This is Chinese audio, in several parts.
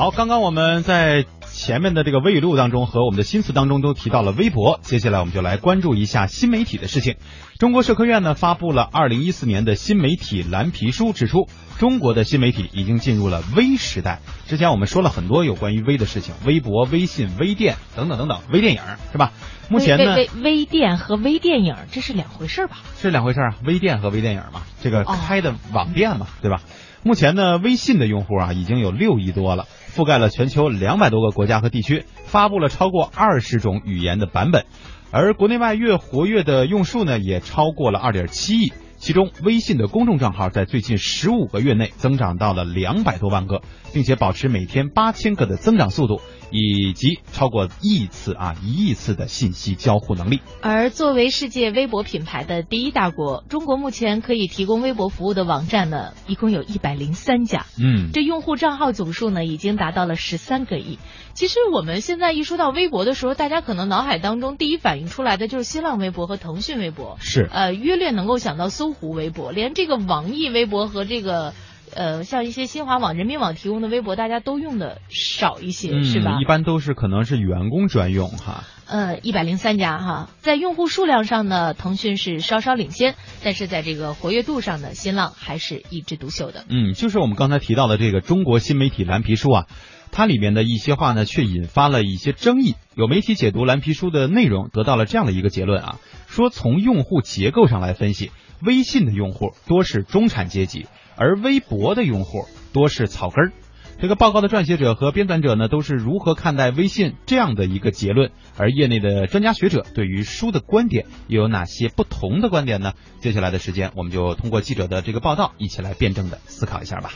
好，刚刚我们在前面的这个微语录当中和我们的新词当中都提到了微博，接下来我们就来关注一下新媒体的事情。中国社科院呢发布了二零一四年的新媒体蓝皮书，指出中国的新媒体已经进入了微时代。之前我们说了很多有关于微的事情，微博、微信、微店等等等等，微电影是吧？目前呢，微微店和微电影这是两回事吧？是两回事啊，微店和微电影嘛，这个开的网店嘛，对吧？目前呢，微信的用户啊已经有六亿多了，覆盖了全球两百多个国家和地区，发布了超过二十种语言的版本，而国内外越活跃的用数呢也超过了二点七亿。其中，微信的公众账号在最近十五个月内增长到了两百多万个，并且保持每天八千个的增长速度，以及超过亿次啊一亿次的信息交互能力。而作为世界微博品牌的第一大国，中国目前可以提供微博服务的网站呢，一共有一百零三家。嗯，这用户账号总数呢，已经达到了十三个亿。其实我们现在一说到微博的时候，大家可能脑海当中第一反应出来的就是新浪微博和腾讯微博，是呃，约略能够想到搜狐微博，连这个网易微博和这个呃，像一些新华网、人民网提供的微博，大家都用的少一些，是吧？一般都是可能是员工专用哈。呃，一百零三家哈，在用户数量上呢，腾讯是稍稍领先，但是在这个活跃度上呢，新浪还是一枝独秀的。嗯，就是我们刚才提到的这个中国新媒体蓝皮书啊。它里面的一些话呢，却引发了一些争议。有媒体解读蓝皮书的内容，得到了这样的一个结论啊，说从用户结构上来分析，微信的用户多是中产阶级，而微博的用户多是草根儿。这个报告的撰写者和编纂者呢，都是如何看待微信这样的一个结论？而业内的专家学者对于书的观点又有哪些不同的观点呢？接下来的时间，我们就通过记者的这个报道，一起来辩证的思考一下吧。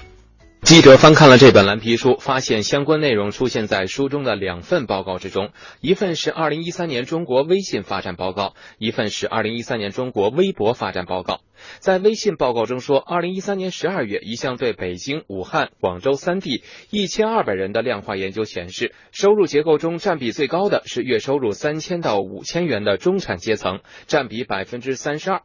记者翻看了这本蓝皮书，发现相关内容出现在书中的两份报告之中，一份是二零一三年中国微信发展报告，一份是二零一三年中国微博发展报告。在微信报告中说，二零一三年十二月，一项对北京、武汉、广州三地一千二百人的量化研究显示，收入结构中占比最高的是月收入三千到五千元的中产阶层，占比百分之三十二。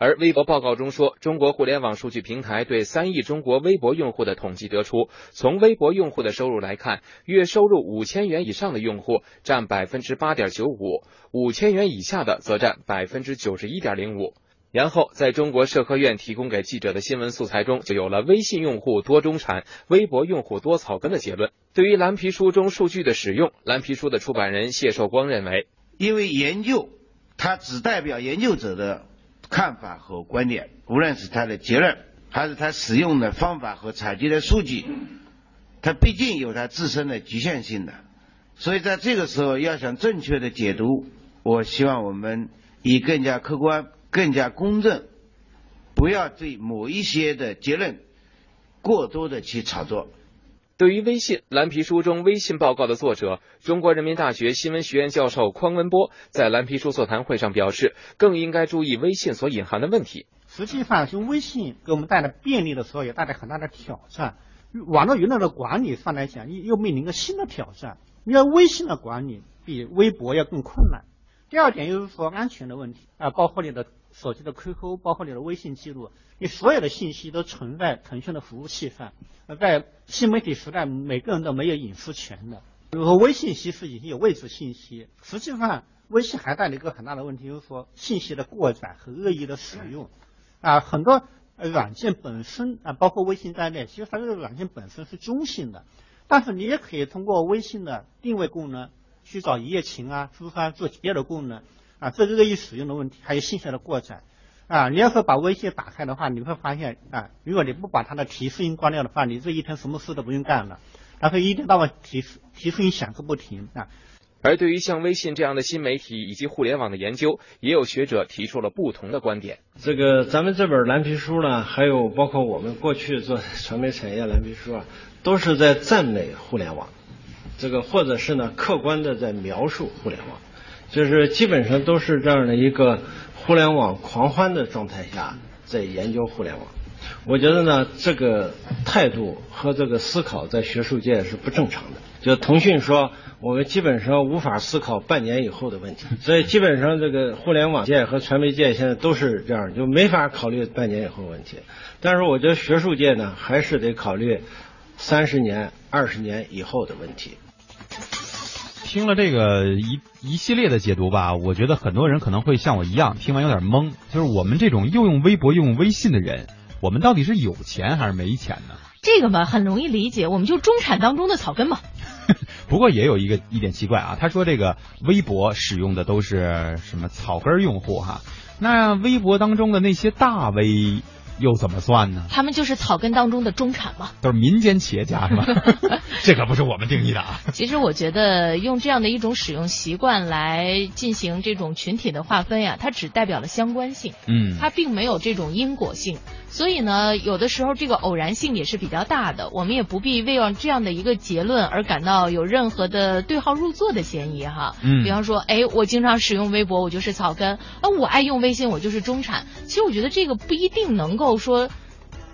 而微博报告中说，中国互联网数据平台对三亿中国微博用户的统计得出，从微博用户的收入来看，月收入五千元以上的用户占百分之八点九五，五千元以下的则占百分之九十一点零五。然后，在中国社科院提供给记者的新闻素材中，就有了微信用户多中产，微博用户多草根的结论。对于蓝皮书中数据的使用，蓝皮书的出版人谢寿光认为，因为研究它只代表研究者的。看法和观点，无论是他的结论，还是他使用的方法和采集的数据，他毕竟有他自身的局限性的。所以在这个时候，要想正确的解读，我希望我们以更加客观、更加公正，不要对某一些的结论过多的去炒作。对于微信蓝皮书中微信报告的作者，中国人民大学新闻学院教授匡文波在蓝皮书座谈会上表示，更应该注意微信所隐含的问题。实际上，用微信给我们带来便利的时候，也带来很大的挑战。网络舆论的管理上来讲，又又面临一个新的挑战。因为微信的管理比微博要更困难。第二点就是说安全的问题啊，包括你的手机的 QQ，包括你的微信记录，你所有的信息都存在腾讯的服务器上。在新媒体时代，每个人都没有隐私权的。比如说微信其实已经有位置信息，实际上微信还带来一个很大的问题，就是说信息的过载和恶意的使用。啊，很多软件本身啊，包括微信在内，其实它这个软件本身是中性的，但是你也可以通过微信的定位功能。去找一夜情啊，是不是做别的功能啊？这是恶意使用的问题，还有信息的过载啊。你要是把微信打开的话，你会发现啊，如果你不把它的提示音关掉的话，你这一天什么事都不用干了，它会一天到晚提示提示音响个不停啊。而对于像微信这样的新媒体以及互联网的研究，也有学者提出了不同的观点。这个咱们这本蓝皮书呢，还有包括我们过去做传媒产业蓝皮书啊，都是在赞美互联网。这个或者是呢，客观的在描述互联网，就是基本上都是这样的一个互联网狂欢的状态下在研究互联网。我觉得呢，这个态度和这个思考在学术界是不正常的。就腾讯说，我们基本上无法思考半年以后的问题，所以基本上这个互联网界和传媒界现在都是这样，就没法考虑半年以后的问题。但是我觉得学术界呢，还是得考虑。三十年、二十年以后的问题。听了这个一一系列的解读吧，我觉得很多人可能会像我一样，听完有点懵。就是我们这种又用微博又用微信的人，我们到底是有钱还是没钱呢？这个嘛，很容易理解，我们就中产当中的草根嘛。不过也有一个一点奇怪啊，他说这个微博使用的都是什么草根用户哈，那微博当中的那些大 V。又怎么算呢？他们就是草根当中的中产嘛，都是民间企业家是吧？这可不是我们定义的啊。其实我觉得用这样的一种使用习惯来进行这种群体的划分呀，它只代表了相关性，嗯，它并没有这种因果性。所以呢，有的时候这个偶然性也是比较大的，我们也不必为了这样的一个结论而感到有任何的对号入座的嫌疑哈。嗯，比方说，哎，我经常使用微博，我就是草根；啊，我爱用微信，我就是中产。其实我觉得这个不一定能够说。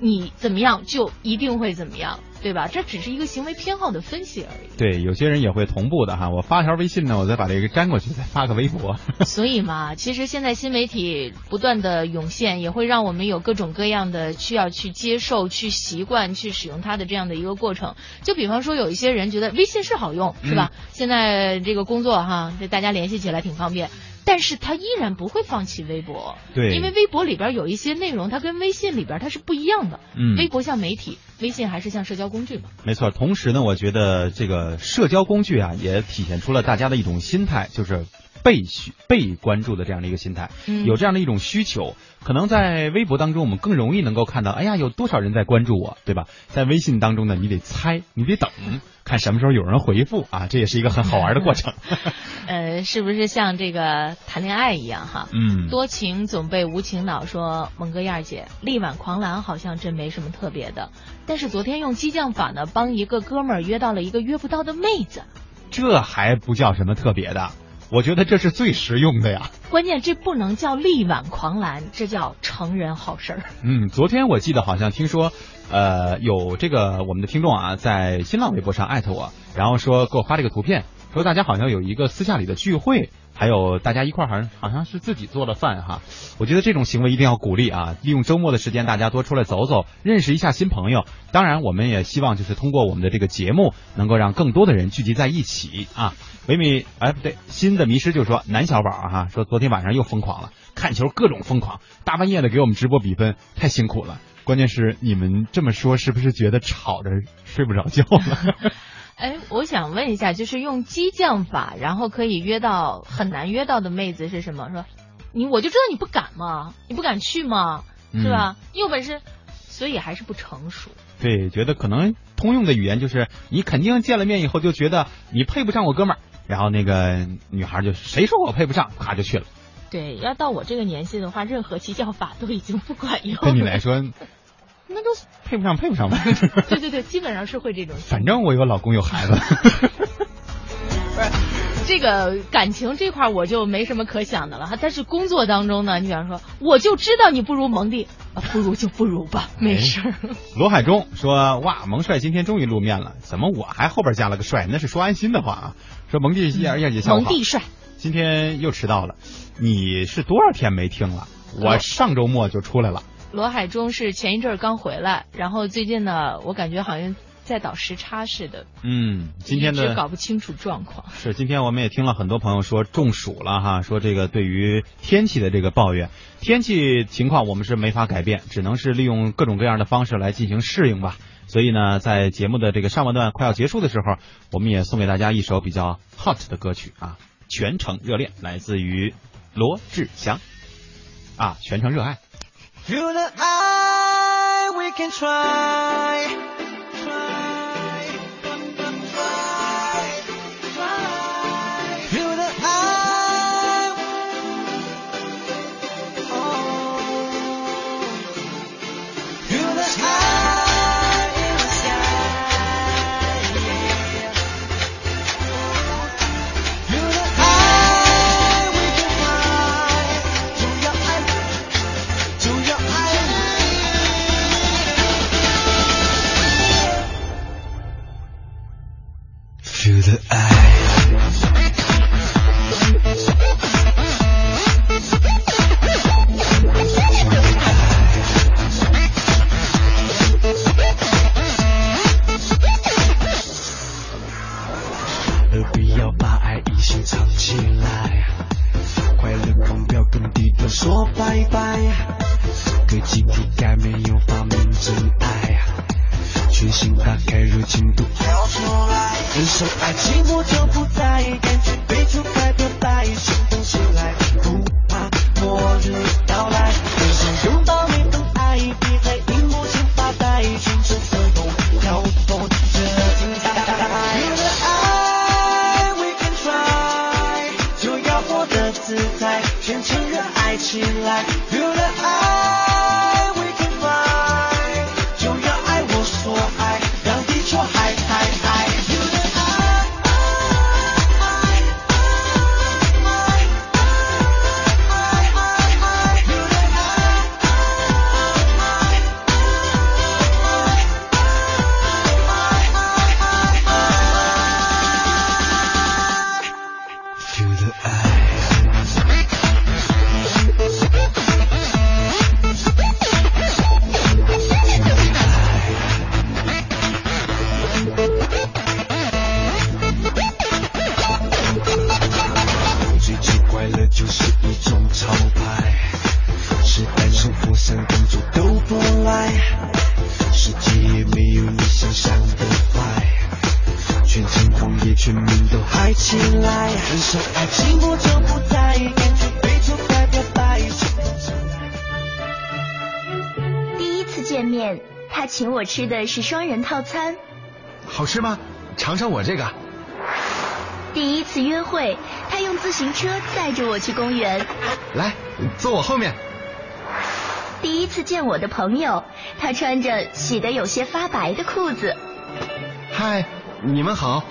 你怎么样就一定会怎么样，对吧？这只是一个行为偏好的分析而已。对，有些人也会同步的哈。我发条微信呢，我再把这个粘过去，再发个微博。所以嘛，其实现在新媒体不断的涌现，也会让我们有各种各样的需要去接受、去习惯、去使用它的这样的一个过程。就比方说，有一些人觉得微信是好用，是吧？现在这个工作哈，这大家联系起来挺方便。但是他依然不会放弃微博，对，因为微博里边有一些内容，它跟微信里边它是不一样的。嗯，微博像媒体，微信还是像社交工具嘛。没错，同时呢，我觉得这个社交工具啊，也体现出了大家的一种心态，就是被需被关注的这样的一个心态，有这样的一种需求。可能在微博当中，我们更容易能够看到，哎呀，有多少人在关注我，对吧？在微信当中呢，你得猜，你得等，看什么时候有人回复啊，这也是一个很好玩的过程。呃，是不是像这个谈恋爱一样哈？嗯，多情总被无情恼。说蒙哥燕儿姐，力挽狂澜好像真没什么特别的，但是昨天用激将法呢，帮一个哥们儿约到了一个约不到的妹子，这还不叫什么特别的。我觉得这是最实用的呀。关键这不能叫力挽狂澜，这叫成人好事儿。嗯，昨天我记得好像听说，呃，有这个我们的听众啊，在新浪微博上艾特我，然后说给我发这个图片，说大家好像有一个私下里的聚会。还有大家一块儿好像好像是自己做了饭哈，我觉得这种行为一定要鼓励啊！利用周末的时间，大家多出来走走，认识一下新朋友。当然，我们也希望就是通过我们的这个节目，能够让更多的人聚集在一起啊。维米，哎不对，新的迷失就说南小宝哈，说昨天晚上又疯狂了，看球各种疯狂，大半夜的给我们直播比分，太辛苦了。关键是你们这么说，是不是觉得吵着睡不着觉了？哎，我想问一下，就是用激将法，然后可以约到很难约到的妹子是什么？说你我就知道你不敢嘛，你不敢去嘛，是吧？你有本事，所以还是不成熟。对，觉得可能通用的语言就是你肯定见了面以后就觉得你配不上我哥们儿，然后那个女孩就谁说我配不上，咔就去了。对，要到我这个年纪的话，任何激将法都已经不管用。对你来说。那都配不上，配不上吧？对对对，基本上是会这种。反正我有老公有孩子。不是，这个感情这块我就没什么可想的了哈。但是工作当中呢，你比方说，我就知道你不如蒙蒂，不如就不如吧，没事儿。罗海中说：“哇，蒙帅今天终于露面了，怎么我还后边加了个帅？那是说安心的话啊。说蒙蒂燕燕姐下午蒙蒂帅，今天又迟到了。你是多少天没听了？我上周末就出来了。”罗海中是前一阵儿刚回来，然后最近呢，我感觉好像在倒时差似的。嗯，今天的搞不清楚状况。是，今天我们也听了很多朋友说中暑了哈，说这个对于天气的这个抱怨，天气情况我们是没法改变，只能是利用各种各样的方式来进行适应吧。所以呢，在节目的这个上半段快要结束的时候，我们也送给大家一首比较 hot 的歌曲啊，《全程热恋》，来自于罗志祥啊，《全程热爱》。Through the eye, we can try. To the eyes. 我吃的是双人套餐。好吃吗？尝尝我这个。第一次约会，他用自行车载着我去公园。来，坐我后面。第一次见我的朋友，他穿着洗得有些发白的裤子。嗨，你们好。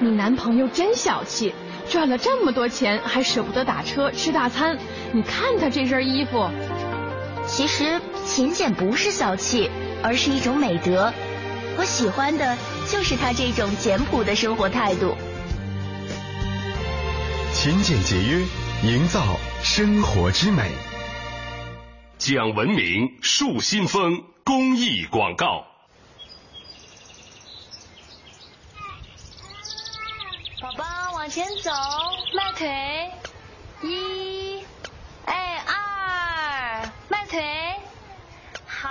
你男朋友真小气，赚了这么多钱还舍不得打车吃大餐。你看他这身衣服，其实勤俭不是小气，而是一种美德。我喜欢的就是他这种简朴的生活态度。勤俭节约，营造生活之美。讲文明树新风公益广告。宝宝往前走，迈腿，一，哎二，迈腿，好。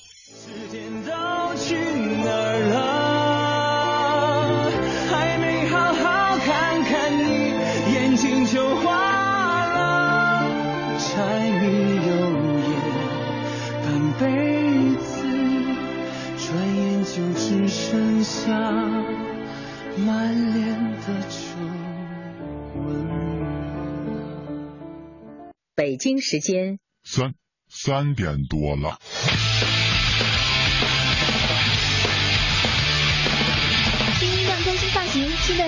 柴米油盐半辈子，转眼就只剩下满脸的皱纹。北京时间三三点多了。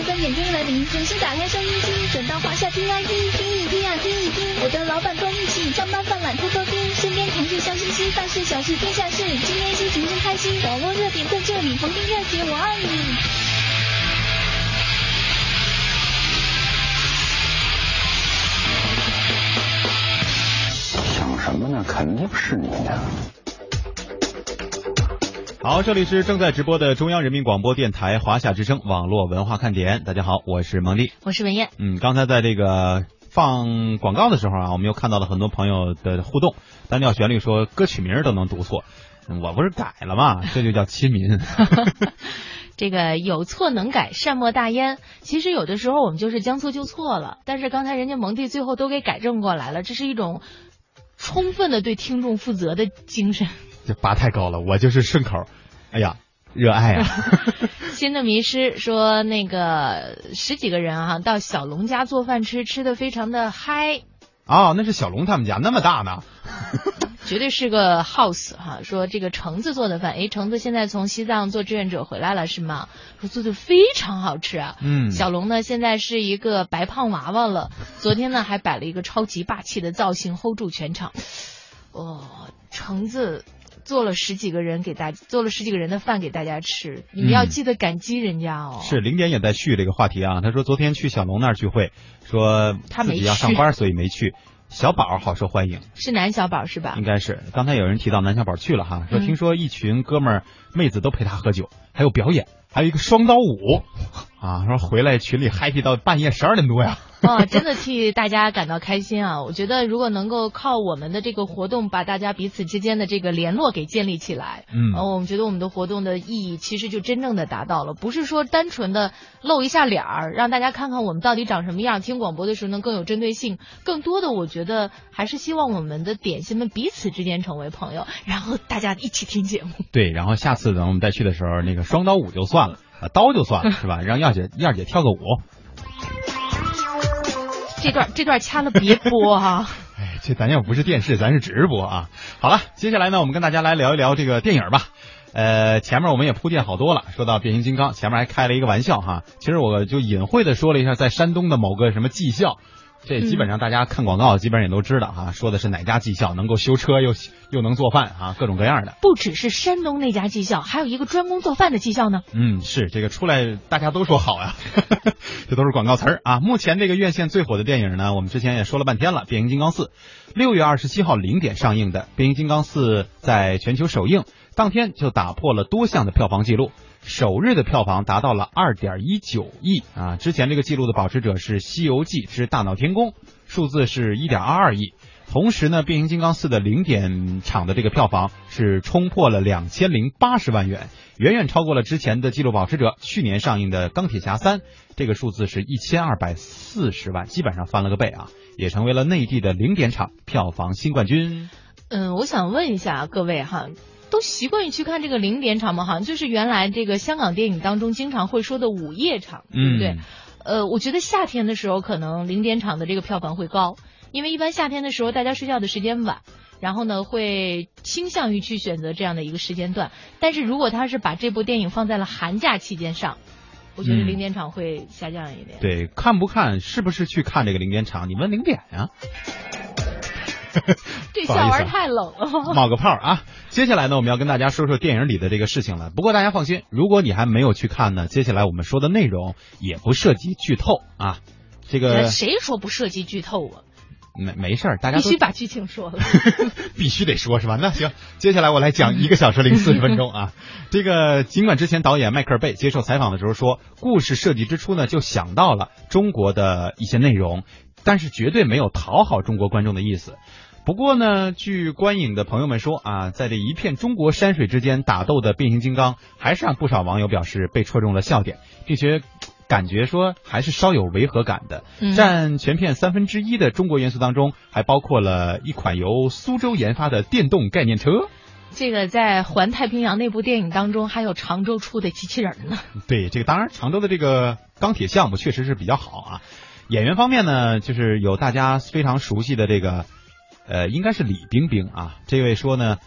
三点钟来临，准时打开收音机，转到华夏听 ID，听一听啊听一听，我的老板跟我一起上班犯懒偷偷听，身边同事笑嘻嘻，大事小事天下事，今天心情真开心，网络热点在这里，逢听热节我爱你。想什么呢？肯定是你呀、好，这里是正在直播的中央人民广播电台华夏之声网络文化看点。大家好，我是蒙蒂，我是文艳。嗯，刚才在这个放广告的时候啊，我们又看到了很多朋友的互动。单调旋律说歌曲名都能读错，我不是改了吗？这就叫亲民。这个有错能改，善莫大焉。其实有的时候我们就是将错就错了，但是刚才人家蒙蒂最后都给改正过来了，这是一种充分的对听众负责的精神。这拔太高了，我就是顺口。哎呀，热爱啊！新的迷失说，那个十几个人啊，到小龙家做饭吃，吃的非常的嗨。哦，那是小龙他们家那么大呢，绝对是个 house 哈。说这个橙子做的饭，哎，橙子现在从西藏做志愿者回来了是吗？说做的非常好吃啊。嗯，小龙呢现在是一个白胖娃娃了，昨天呢还摆了一个超级霸气的造型，hold 住全场。哦，橙子做了十几个人给大做了十几个人的饭给大家吃，你们要嗯记得感激人家哦。是零点也在续这个话题啊，他说昨天去小龙那儿聚会，说他没自己要上班，所以没去。小宝好受欢迎，是男小宝是吧应？该是。刚才有人提到南小宝去了哈，说嗯听说一群哥们儿妹子都陪他喝酒，还有表演，还有一个双刀舞，啊，说回来群里 happy 到半夜十二点多呀。哦，真的替大家感到开心啊！我觉得如果能够靠我们的这个活动，把大家彼此之间的这个联络给建立起来，嗯呃，我们觉得我们的活动的意义其实就真正的达到了，不是说单纯的露一下脸儿，让大家看看我们到底长什么样，听广播的时候能更有针对性。更多的，我觉得还是希望我们的点心们彼此之间成为朋友，然后大家一起听节目。对，然后下次等我们再去的时候，那个双刀舞就算了，啊，刀就算了，是吧？让燕姐燕姐跳个舞。这段这段掐了别播哈、哎，这咱又不是电视，咱是直播啊。好了，接下来呢，我们跟大家来聊一聊这个电影吧。呃，前面我们也铺垫好多了，说到变形金刚，前面还开了一个玩笑哈。其实我就隐晦的说了一下，在山东的某个什么技校，这基本上大家看广告基本上也都知道哈，说的是哪家技校能够修车又又能做饭啊，各种各样的。不只是山东那家技校，还有一个专攻做饭的技校呢。嗯，是这个出来大家都说好呀，这都是广告词儿啊。目前这个院线最火的电影呢，我们之前也说了半天了，《变形金刚四》，六月二十七号零点上映的《变形金刚四》在全球首映当天就打破了多项的票房记录，首日的票房达到了二点一九亿啊，之前这个记录的保持者是《西游记之大闹天宫》，数字是一点二二亿。同时呢，《变形金刚四》的零点场的这个票房是冲破了两千零八十万元，远远超过了之前的纪录保持者去年上映的《钢铁侠三》，这个数字是一千二百四十万，基本上翻了个倍啊，也成为了内地的零点场票房新冠军。嗯，我想问一下各位哈，都习惯于去看这个零点场嘛？好像就是原来这个香港电影当中经常会说的午夜场，对不对？嗯呃，我觉得夏天的时候可能零点场的这个票房会高，因为一般夏天的时候大家睡觉的时间晚。然后呢，会倾向于去选择这样的一个时间段。但是如果他是把这部电影放在了寒假期间上，我觉得嗯零点场会下降一点。对，看不看，是不是去看这个零点场？你问零点呀、这笑玩太冷了。冒个泡啊！接下来呢，我们要跟大家说说电影里的这个事情了。不过大家放心，如果你还没有去看呢，接下来我们说的内容也不涉及剧透啊。这个谁说不涉及剧透啊？没没事儿，大家必须把剧情说了。必须得说是吧？那行，接下来我来讲一个小时零四十分钟啊。这个尽管之前导演迈克尔贝接受采访的时候说，故事设计之初呢就想到了中国的一些内容，但是绝对没有讨好中国观众的意思。不过呢，据观影的朋友们说啊，在这一片中国山水之间打斗的变形金刚，还是让不少网友表示被戳中了笑点，并且感觉说还是稍有违和感的。嗯占全片三分之一的中国元素当中，还包括了一款由苏州研发的电动概念车。这个在《环太平洋》那部电影当中，还有常州出的机器人呢。对，这个当然常州的这个钢铁项目确实是比较好啊。演员方面呢，就是有大家非常熟悉的这个，呃，应该是李冰冰啊。这位说呢，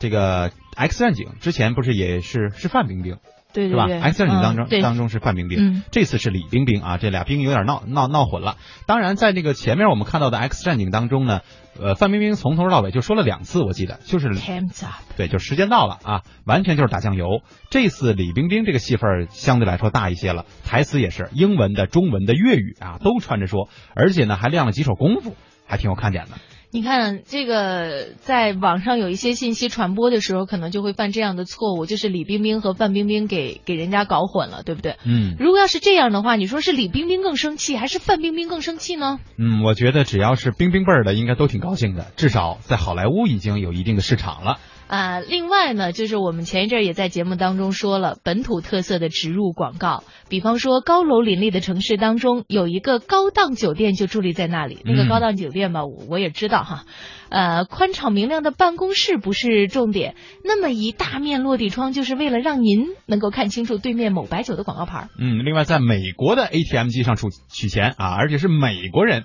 这个 X 战警之前不是也是是范冰冰。是吧对是吧？X 战警当中、当中是范冰冰，嗯这次是李冰冰啊，这俩冰有点闹闹闹混了。当然，在那个前面我们看到的 X 战警当中呢，呃，范冰冰从头到尾就说了两次，我记得就是，Time's up。对，就时间到了啊，完全就是打酱油。这次李冰冰这个戏份相对来说大一些了，台词也是英文的、中文的、粤语啊都穿着说，而且呢还亮了几手功夫，还挺有看点的。你看这个，在网上有一些信息传播的时候，可能就会犯这样的错误，就是李冰冰和范冰冰给给人家搞混了，对不对？嗯如果要是这样的话，你说是李冰冰更生气，还是范冰冰更生气呢？嗯，我觉得只要是冰冰辈儿的，应该都挺高兴的，至少在好莱坞已经有一定的市场了。啊、另外呢，就是我们前一阵也在节目当中说了本土特色的植入广告，比方说高楼林立的城市当中有一个高档酒店就伫立在那里，那个嗯高档酒店吧，我我也知道哈，呃，宽敞明亮的办公室不是重点，那么一大面落地窗就是为了让您能够看清楚对面某白酒的广告牌儿。嗯，另外在美国的 ATM 机上取取钱啊，而且是美国人。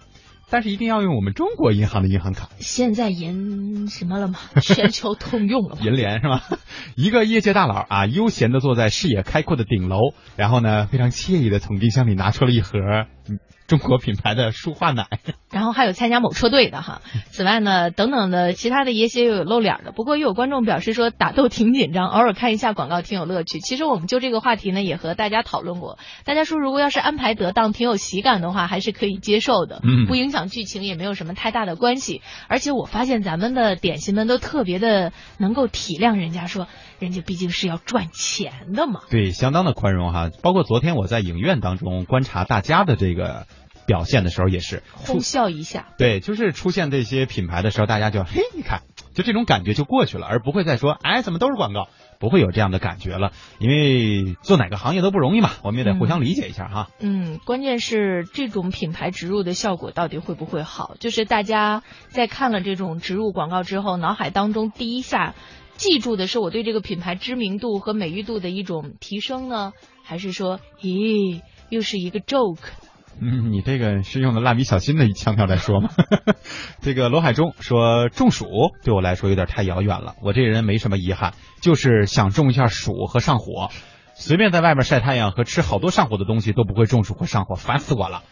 但是一定要用我们中国银行的银行卡。现在银什么了吗？全球通用了吗？银联是吧？一个业界大佬啊，悠闲的坐在视野开阔的顶楼，然后呢，非常惬意的从冰箱里拿出了一盒嗯中国品牌的舒化奶。然后还有参加某车队的哈。此外呢，等等的其他的一些又有露脸的。不过又有观众表示说打斗挺紧张，偶尔看一下广告挺有乐趣。其实我们就这个话题呢，也和大家讨论过。大家说如果要是安排得当，挺有喜感的话，还是可以接受的，嗯不影响剧情，也没有什么太大的关系。而且我发现咱们的点心们都特别的能够体谅人家，说人家毕竟是要赚钱的嘛。对，相当的宽容哈。包括昨天我在影院当中观察大家的这个表现的时候，也是哄笑一下。对，就是出现这些品牌的时候，大家就嘿，你看，就这种感觉就过去了，而不会再说，哎，怎么都是广告，不会有这样的感觉了。因为做哪个行业都不容易嘛，我们也得互相理解一下哈。嗯，关键是这种品牌植入的效果到底会不会好？就是大家在看了这种植入广告之后，脑海当中第一下记住的是我对这个品牌知名度和美誉度的一种提升呢，还是说，咦，又是一个 joke？嗯，你这个是用的蜡笔小新的腔调来说吗？这个罗海中说中暑对我来说有点太遥远了，我这人没什么遗憾，就是想中一下暑和上火。随便在外面晒太阳和吃好多上火的东西都不会中暑和上火，烦死我了。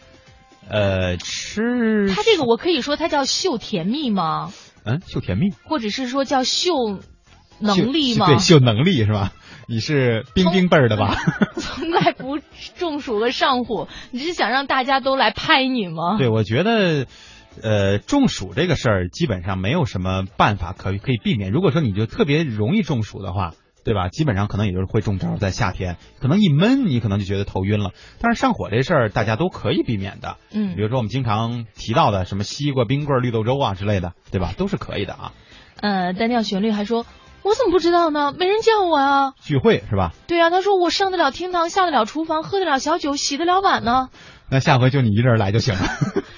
呃，吃他这个我可以说它叫秀甜蜜吗？嗯，秀甜蜜或者是说叫秀能力吗？对，秀能力是吧？你是冰冰辈儿的吧？从来不中暑和上火，你是想让大家都来拍你吗？对，我觉得，呃，中暑这个事儿基本上没有什么办法可以可以避免。如果说你就特别容易中暑的话，对吧？基本上可能也就是会中招，在夏天可能一闷，你可能就觉得头晕了。但是上火这事儿大家都可以避免的，嗯比如说我们经常提到的什么西瓜、冰棍儿、绿豆粥啊之类的，对吧？都是可以的啊。呃，单调旋律还说，我怎么不知道呢？没人叫我啊。聚会是吧？对啊，他说我上得了厅堂，下得了厨房，喝得了小酒，洗得了碗呢。那下回就你一个人来就行了。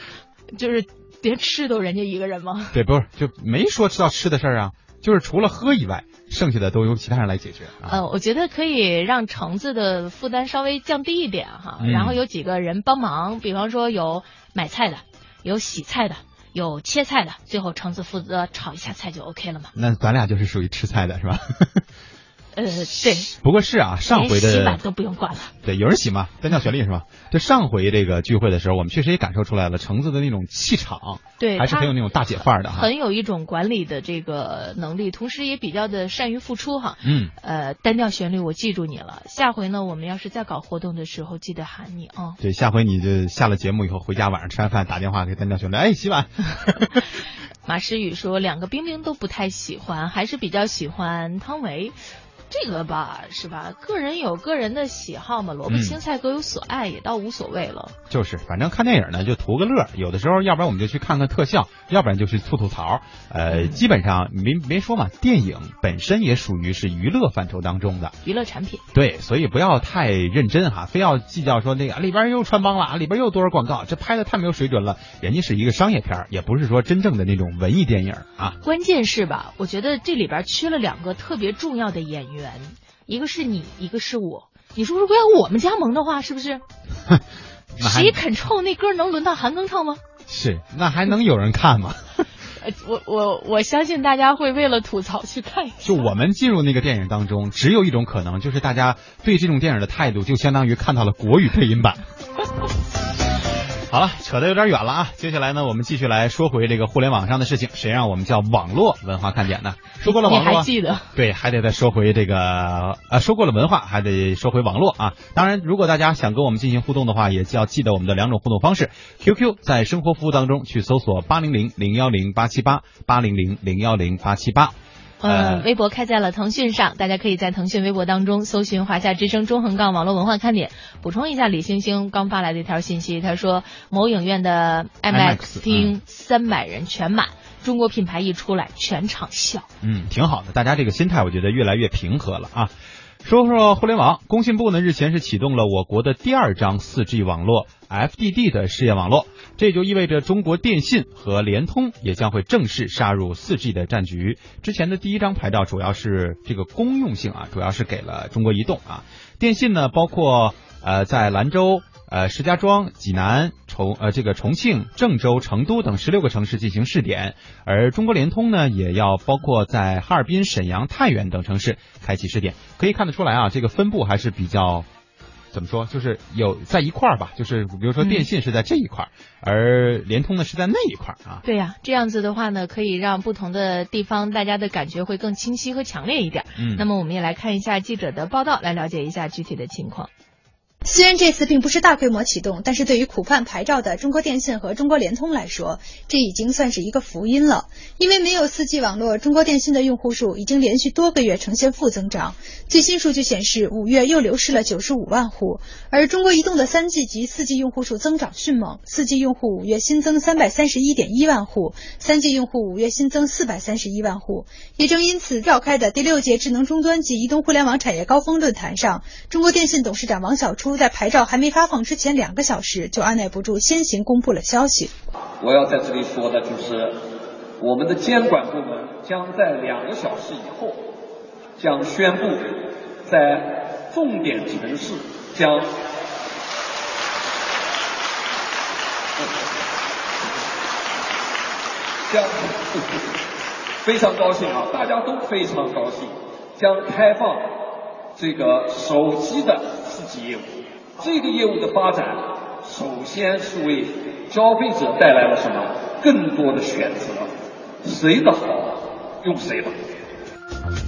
就是连吃都人家一个人吗？对，不是就没说知道吃的事儿啊，就是除了喝以外，剩下的都由其他人来解决啊。呃，我觉得可以让橙子的负担稍微降低一点哈，嗯然后有几个人帮忙，比方说有买菜的，有洗菜的，有切菜的，最后橙子负责炒一下菜就 OK 了嘛。那咱俩就是属于吃菜的是吧？呃，对，不过是啊，上回的洗碗都不用管了。对，有人洗嘛，单调旋律是吧？就上回这个聚会的时候，我们确实也感受出来了橙子的那种气场，对还是很有那种大姐范儿的哈。很有一种管理的这个能力，同时也比较的善于付出哈。嗯，呃，单调旋律我记住你了，下回呢，我们要是再搞活动的时候，记得喊你啊。对，下回你就下了节目以后回家晚上吃完饭打电话给单调旋律，哎，洗碗。马诗雨说，两个冰冰都不太喜欢，还是比较喜欢汤唯。这个吧，是吧？个人有个人的喜好嘛，萝卜嗯青菜各有所爱，也倒无所谓了。就是，反正看电影呢就图个乐，有的时候要不然我们就去看看特效，要不然就去吐吐槽。呃，基本上没没说嘛，电影本身也属于是娱乐范畴当中的。娱乐产品，对，所以不要太认真哈，非要计较说那个啊里边又穿帮了，啊里边又多少广告，这拍的太没有水准了。人家是一个商业片，也不是说真正的那种文艺电影啊。关键是吧？我觉得这里边缺了两个特别重要的演员，一个是你，一个是我。你说如果要我们加盟的话，是不是？谁肯唱那歌能轮到韩庚唱吗？是，那还能有人看吗？呃，我我我相信大家会为了吐槽去看一下。就我们进入那个电影当中，只有一种可能，就是大家对这种电影的态度，就相当于看到了国语配音版。好了，扯得有点远了啊！接下来呢，我们继续来说回这个互联网上的事情。谁让我们叫网络文化看点呢？说过了网络，记得？对，还得再说回这个呃，说过了文化，还得说回网络啊。当然，如果大家想跟我们进行互动的话，也要记得我们的两种互动方式：QQ 在生活服务当中去搜索八零零零幺零八七八八零零零幺零八七八。呃，微博开在了腾讯上，大家可以在腾讯微博当中搜寻“华夏之声中横杠网络文化看点”。补充一下，李星星刚发来的一条信息，他说某影院的 IMAX 厅三百人全满，中国品牌一出来全场笑。嗯，挺好的，大家这个心态我觉得越来越平和了啊。说说互联网，工信部呢日前是启动了我国的第二张 4G 网络 FDD 的试验网络，这就意味着中国电信和联通也将会正式杀入 4G 的战局。之前的第一张牌照主要是这个公用性啊，主要是给了中国移动啊。电信呢，包括呃在兰州。呃石家庄、济南、重呃这个重庆、郑州、成都等十六个城市进行试点，而中国联通呢也要包括在哈尔滨、沈阳、太原等城市开启试点。可以看得出来啊，这个分布还是比较。怎么说？就是有在一块儿吧，就是比如说电信是在这一块儿，而联通呢是在那一块儿啊。对呀、这样子的话呢，可以让不同的地方大家的感觉会更清晰和强烈一点。嗯那么我们也来看一下记者的报道，来了解一下具体的情况。虽然这次并不是大规模启动，但是对于苦盼牌照的中国电信和中国联通来说，这已经算是一个福音了。因为没有 4G 网络，中国电信的用户数已经连续多个月呈现负增长。最新数据显示，五月又流失了95万户，而中国移动的 3G 及 4G 用户数增长迅猛，4G 用户五月新增331.1万户，3G 用户五月新增431万户。也正因此，召开的第六届智能终端及移动互联网产业高峰论坛上，中国电信董事长王小初在牌照还没发放之前两个小时，就按耐不住先行公布了消息。我要在这里说的就是，我们的监管部门将在两个小时以后，将宣布在重点城市将 将非常高兴啊，大家都非常高兴，将开放这个手机的四 G 业务。这个业务的发展，首先是为消费者带来了什么？更多的选择，谁的好用谁的。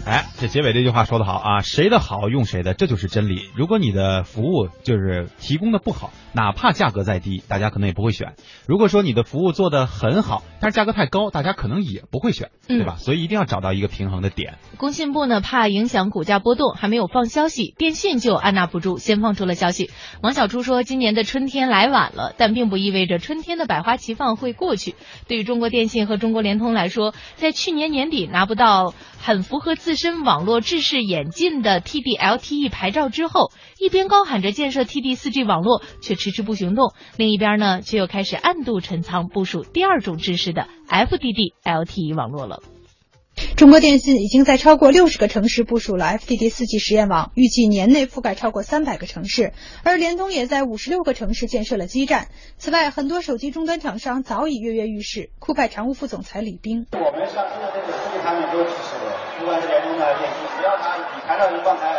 哎，这结尾这句话说得好啊，谁的好用谁的，这就是真理。如果你的服务就是提供的不好，哪怕价格再低，大家可能也不会选。如果说你的服务做得很好，但是价格太高，大家可能也不会选，对吧？所以一定要找到一个平衡的点。工信部呢，怕影响股价波动，还没有放消息，电信就按捺不住，先放出了消息。王小初说，今年的春天来晚了，但并不意味着春天的百花齐放会过去。对于中国电信和中国联通来说，在去年年底拿不到很符合自身网络制式演进的 TD-LTE 牌照之后，一边高喊着建设 TD 4G 网络，却迟迟不行动；另一边呢，却又开始暗度陈仓部署第二种制式的 FDD-LTE 网络了。中国电信已经在超过六十个城市部署了 FDD 四 G 实验网，预计年内覆盖超过三百个城市。而联通也在五十六个城市建设了基站。此外，很多手机终端厂商早已跃跃欲试。酷派常务副总裁李斌，我们上市的这个数据产品都支持的，不管是联通的电信，只要它你谈到一放开，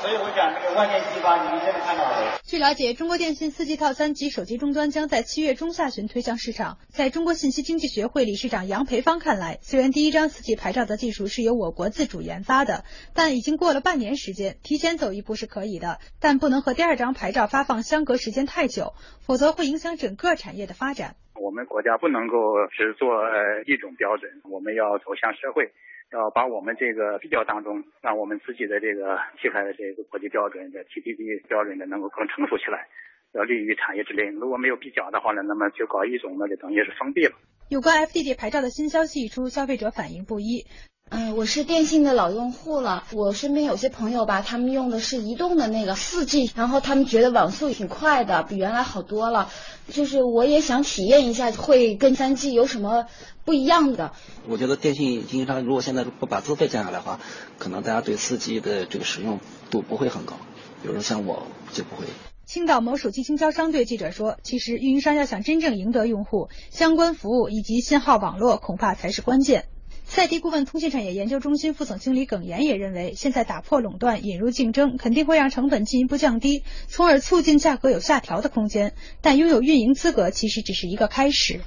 所以我讲这个万箭齐发，你们现在看到了。据了解，中国电信四 G 套餐及手机终端将在七月中下旬推向市场。在中国信息经济学会理事长杨培芳看来，虽然第一张四 G 牌照的技术是由我国自主研发的，但已经过了半年时间，提前走一步是可以的，但不能和第二张牌照发放相隔时间太久，否则会影响整个产业的发展。我们国家不能够只做呃一种标准，我们要走向社会，要把我们这个比较当中，让我们自己的这个题材的这个国际标准的 TDP 标准的能够更成熟起来，要利于产业之林。如果没有比较的话呢，那么就搞一种，那就等于是封闭了。有关 FDD 牌照的新消息一出，消费者反应不一。嗯，我是电信的老用户了。我身边有些朋友吧，他们用的是移动的那个四 G，然后他们觉得网速挺快的，比原来好多了。就是我也想体验一下，会跟三 G 有什么不一样的？我觉得电信经销商如果现在不把资费降下来的话，可能大家对四 G 的这个使用度不会很高。比如说像我就不会。青岛某手机经销商对记者说：“其实运营商要想真正赢得用户，相关服务以及信号网络恐怕才是关键。”赛迪顾问通信产业研究中心副总经理耿岩也认为，现在打破垄断、引入竞争，肯定会让成本进一步降低，从而促进价格有下调的空间。但拥有运营资格其实只是一个开始。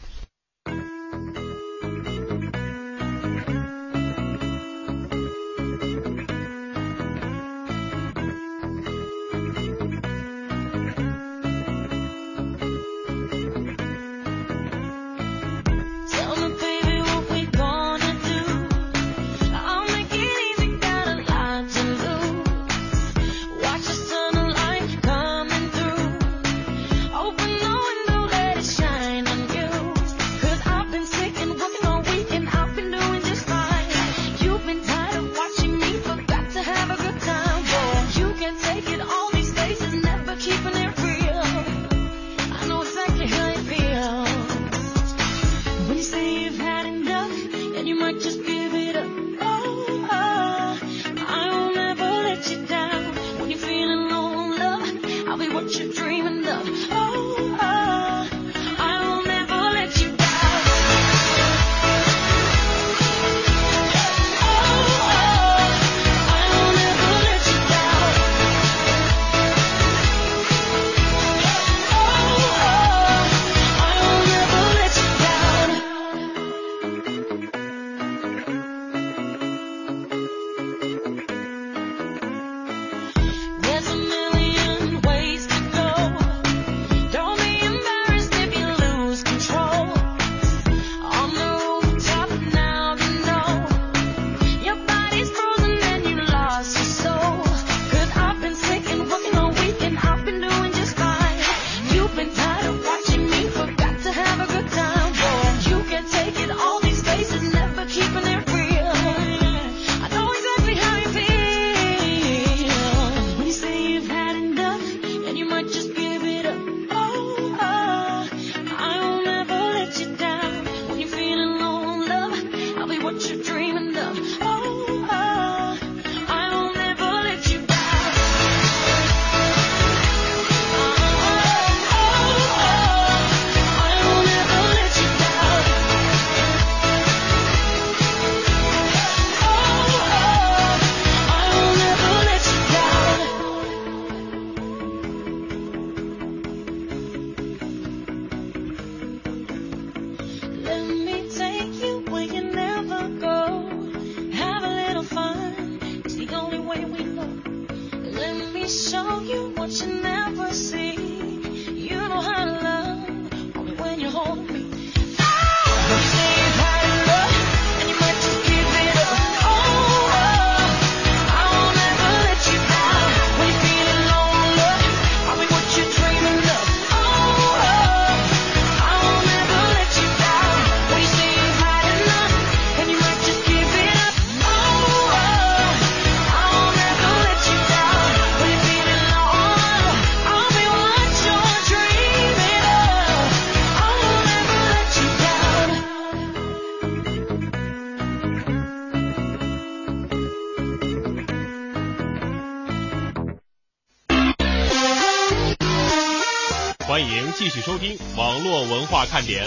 续收听网络文化看点。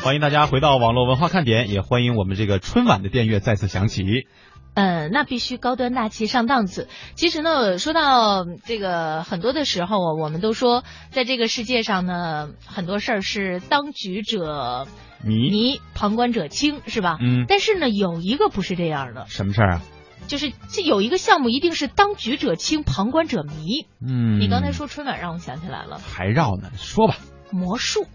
欢迎大家回到网络文化看点，也欢迎我们这个春晚的电乐再次响起。嗯，那必须高端大气上档次。其实呢，说到这个很多的时候啊，我们都说，在这个世界上呢，很多事儿是当局者迷，迷旁观者清，是吧？嗯。但是呢，有一个不是这样的。什么事儿啊？就是这有一个项目一定是当局者清，旁观者迷。嗯。你刚才说春晚，让我想起来了。还绕呢，说吧。魔术。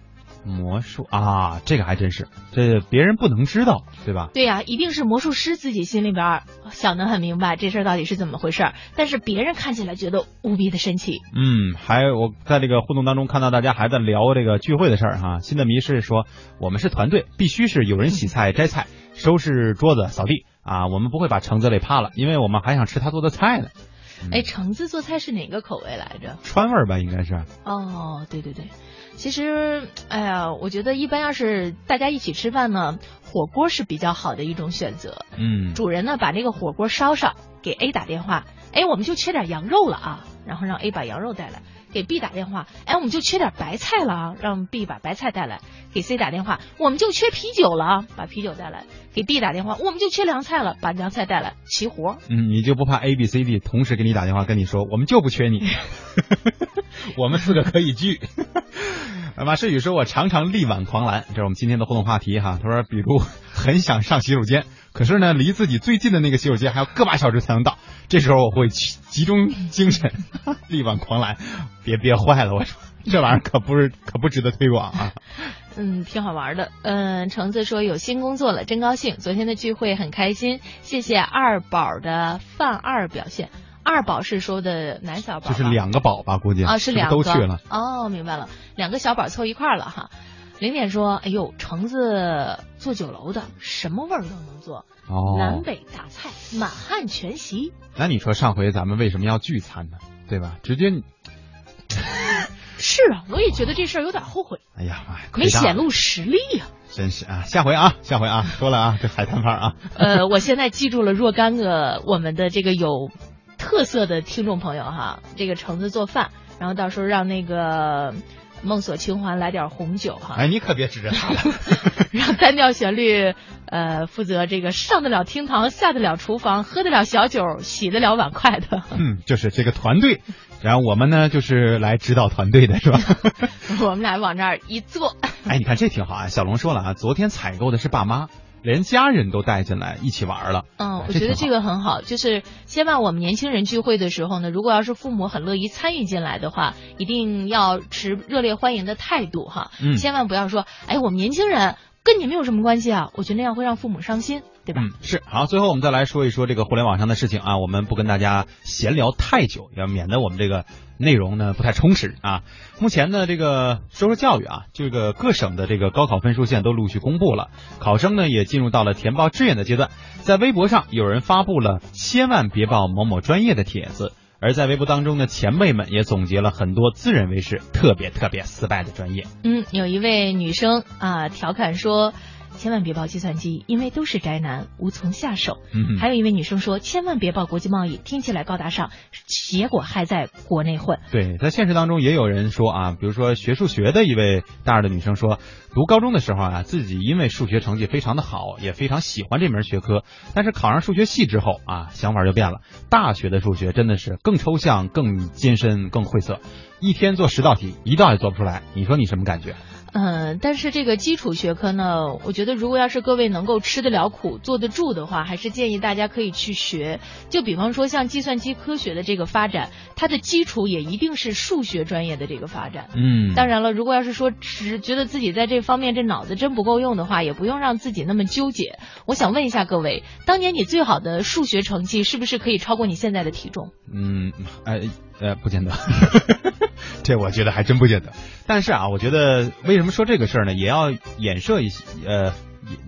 魔术啊，这个还真是，这别人不能知道，对吧？对呀、一定是魔术师自己心里边想得很明白这事儿到底是怎么回事儿，但是别人看起来觉得无比的神奇。嗯，还我在这个互动当中看到大家还在聊这个聚会的事儿哈。新的迷是说，我们是团队，必须是有人洗菜、摘菜、收拾桌子、扫地啊，我们不会把橙子累怕了，因为我们还想吃他做的菜呢。哎，橙子做菜是哪个口味来着？川味儿吧，应该是。哦，对对对，其实，哎呀，我觉得一般要是大家一起吃饭呢，火锅是比较好的一种选择。嗯，主人呢把那个火锅烧上，给 A 打电话，哎，我们就缺点羊肉了啊，然后让 A 把羊肉带来。给 B 打电话，哎，我们就缺点白菜了啊，让 B 把白菜带来。给 C 打电话，我们就缺啤酒了啊，把啤酒带来。给 D 打电话，我们就缺凉菜了，把凉菜带来，齐活。嗯，你就不怕 A、B、C、D 同时给你打电话跟你说，我们就不缺你，我们四个可以聚。马世宇说：“我常常力挽狂澜。”这是我们今天的互动话题哈。他说：“比如很想上洗手间，可是呢，离自己最近的那个洗手间还要个把小时才能到。这时候我会集集中精神，力挽狂澜，别憋坏了。我说 这玩意儿可不是可不值得推广啊。”嗯，挺好玩的。嗯，橙子说有新工作了，真高兴。昨天的聚会很开心，谢谢二宝的范二表现。二宝是说的男小宝，就是两个宝吧，估计啊是两个都去了。哦，明白了，两个小宝凑一块儿了哈。零点说，哎呦，橙子做酒楼的，什么味儿都能做，哦，南北大菜，满汉全席。那你说上回咱们为什么要聚餐呢？对吧？直接你。是啊，我也觉得这事儿有点后悔。哎呀妈呀，没显露实力呀、真是啊！下回啊，下回啊，说了啊，这海滩范啊。呃，我现在记住了若干个我们的这个有特色的听众朋友哈，这个橙子做饭，然后到时候让那个梦锁清欢来点红酒哈。哎，你可别指着他了。让单调旋律呃负责这个上得了厅堂，下得了厨房，喝得了小酒，洗得了碗筷的。嗯，就是这个团队。然后我们呢，就是来指导团队的是吧？我们俩往这儿一坐。哎，你看这挺好啊！小龙说了啊，昨天采购的是爸妈，连家人都带进来一起玩了。嗯，我觉得这个很好，就是千万我们年轻人聚会的时候呢，如果要是父母很乐意参与进来的话，一定要持热烈欢迎的态度哈。嗯，千万不要说，哎，我们年轻人跟你们有什么关系啊？我觉得那样会让父母伤心。对吧？嗯，是好。最后我们再来说一说这个互联网上的事情啊，我们不跟大家闲聊太久，要免得我们这个内容呢不太充实啊。目前呢，这个说说教育啊，这个各省的这个高考分数线都陆续公布了，考生呢也进入到了填报志愿的阶段。在微博上，有人发布了“千万别报某某专业”的帖子，而在微博当中的，前辈们也总结了很多自认为是特别特别失败的专业。嗯，有一位女生啊调侃说。千万别报计算机，因为都是宅男，无从下手。嗯，还有一位女生说，千万别报国际贸易，听起来高大上，结果还在国内混。对，在现实当中也有人说啊，比如说学数学的一位大二的女生说，读高中的时候啊，自己因为数学成绩非常的好，也非常喜欢这门学科，但是考上数学系之后啊，想法就变了。大学的数学真的是更抽象、更艰深、更晦涩，一天做十道题，一道也做不出来。你说你什么感觉？嗯，但是这个基础学科呢，我觉得如果要是各位能够吃得了苦、坐得住的话，还是建议大家可以去学。就比方说像计算机科学的这个发展，它的基础也一定是数学专业的这个发展。嗯，当然了，如果要是说只觉得自己在这方面这脑子真不够用的话，也不用让自己那么纠结。我想问一下各位，当年你最好的数学成绩是不是可以超过你现在的体重？嗯，呃呃，不见得。这我觉得还真不见得，但是啊，我觉得为什么说这个事儿呢？也要衍射一些，呃，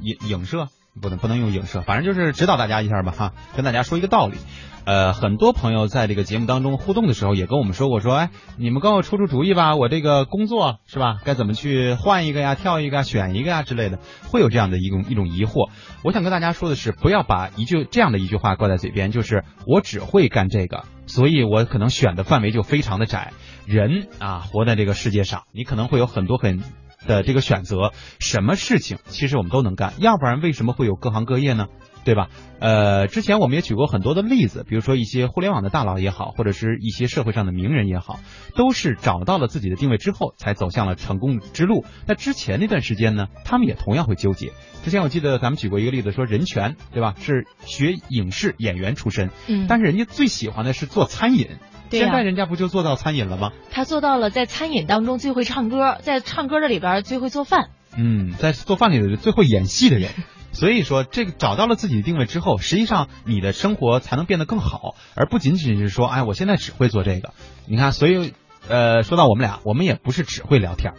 影影影射，不能不能用影射，反正就是指导大家一下吧哈，跟大家说一个道理。呃，很多朋友在这个节目当中互动的时候，也跟我们说过，说哎，你们跟我出出主意吧，我这个工作是吧，该怎么去换一个呀，跳一个呀，选一个呀之类的，会有这样的一种一种疑惑。我想跟大家说的是，不要把一句这样的一句话挂在嘴边，就是我只会干这个，所以我可能选的范围就非常的窄。人啊，活在这个世界上，你可能会有很多很的这个选择，什么事情其实我们都能干，要不然为什么会有各行各业呢？对吧？呃，之前我们也举过很多的例子，比如说一些互联网的大佬也好，或者是一些社会上的名人也好，都是找到了自己的定位之后，才走向了成功之路。那之前那段时间呢，他们也同样会纠结。之前我记得咱们举过一个例子，说任泉，对吧？是学影视演员出身，嗯但是人家最喜欢的是做餐饮，现在人家不就做到餐饮了吗？他做到了在餐饮当中最会唱歌，在唱歌的里边最会做饭。嗯，在做饭里的最会演戏的人。所以说，这个找到了自己的定位之后，实际上你的生活才能变得更好，而不仅仅是说，哎，我现在只会做这个。你看，所以，呃，说到我们俩，我们也不是只会聊天，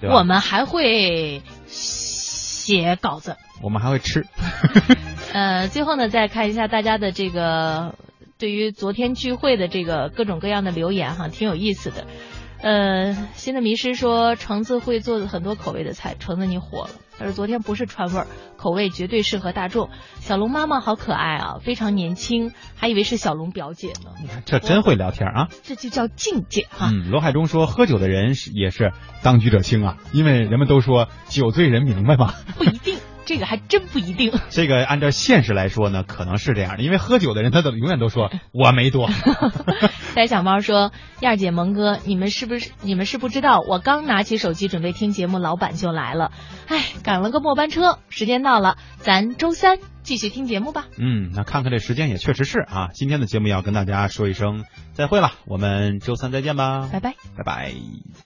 对吧？我们还会写稿子。我们还会吃。呃，最后呢，再看一下大家的这个对于昨天聚会的这个各种各样的留言哈，挺有意思的。呃，新的迷失说橙子会做很多口味的菜，橙子你火了。他说昨天不是川味儿，口味绝对适合大众。小龙妈妈好可爱啊，非常年轻，还以为是小龙表姐呢。你看这真会聊天啊！这就叫境界哈。嗯，罗海中说，喝酒的人是也是当局者清啊，因为人们都说酒醉人明白嘛。不一定，这个还真不一定。这个按照现实来说呢，可能是这样的，因为喝酒的人他怎么永远都说我没多。呆小猫说：“燕儿姐、萌哥，你们是不是你们是不知道？我刚拿起手机准备听节目，老板就来了。哎，赶了个末班车，时间到了，咱周三继续听节目吧。嗯，那看看这时间也确实是啊，今天的节目要跟大家说一声再会了，我们周三再见吧，拜拜，拜拜。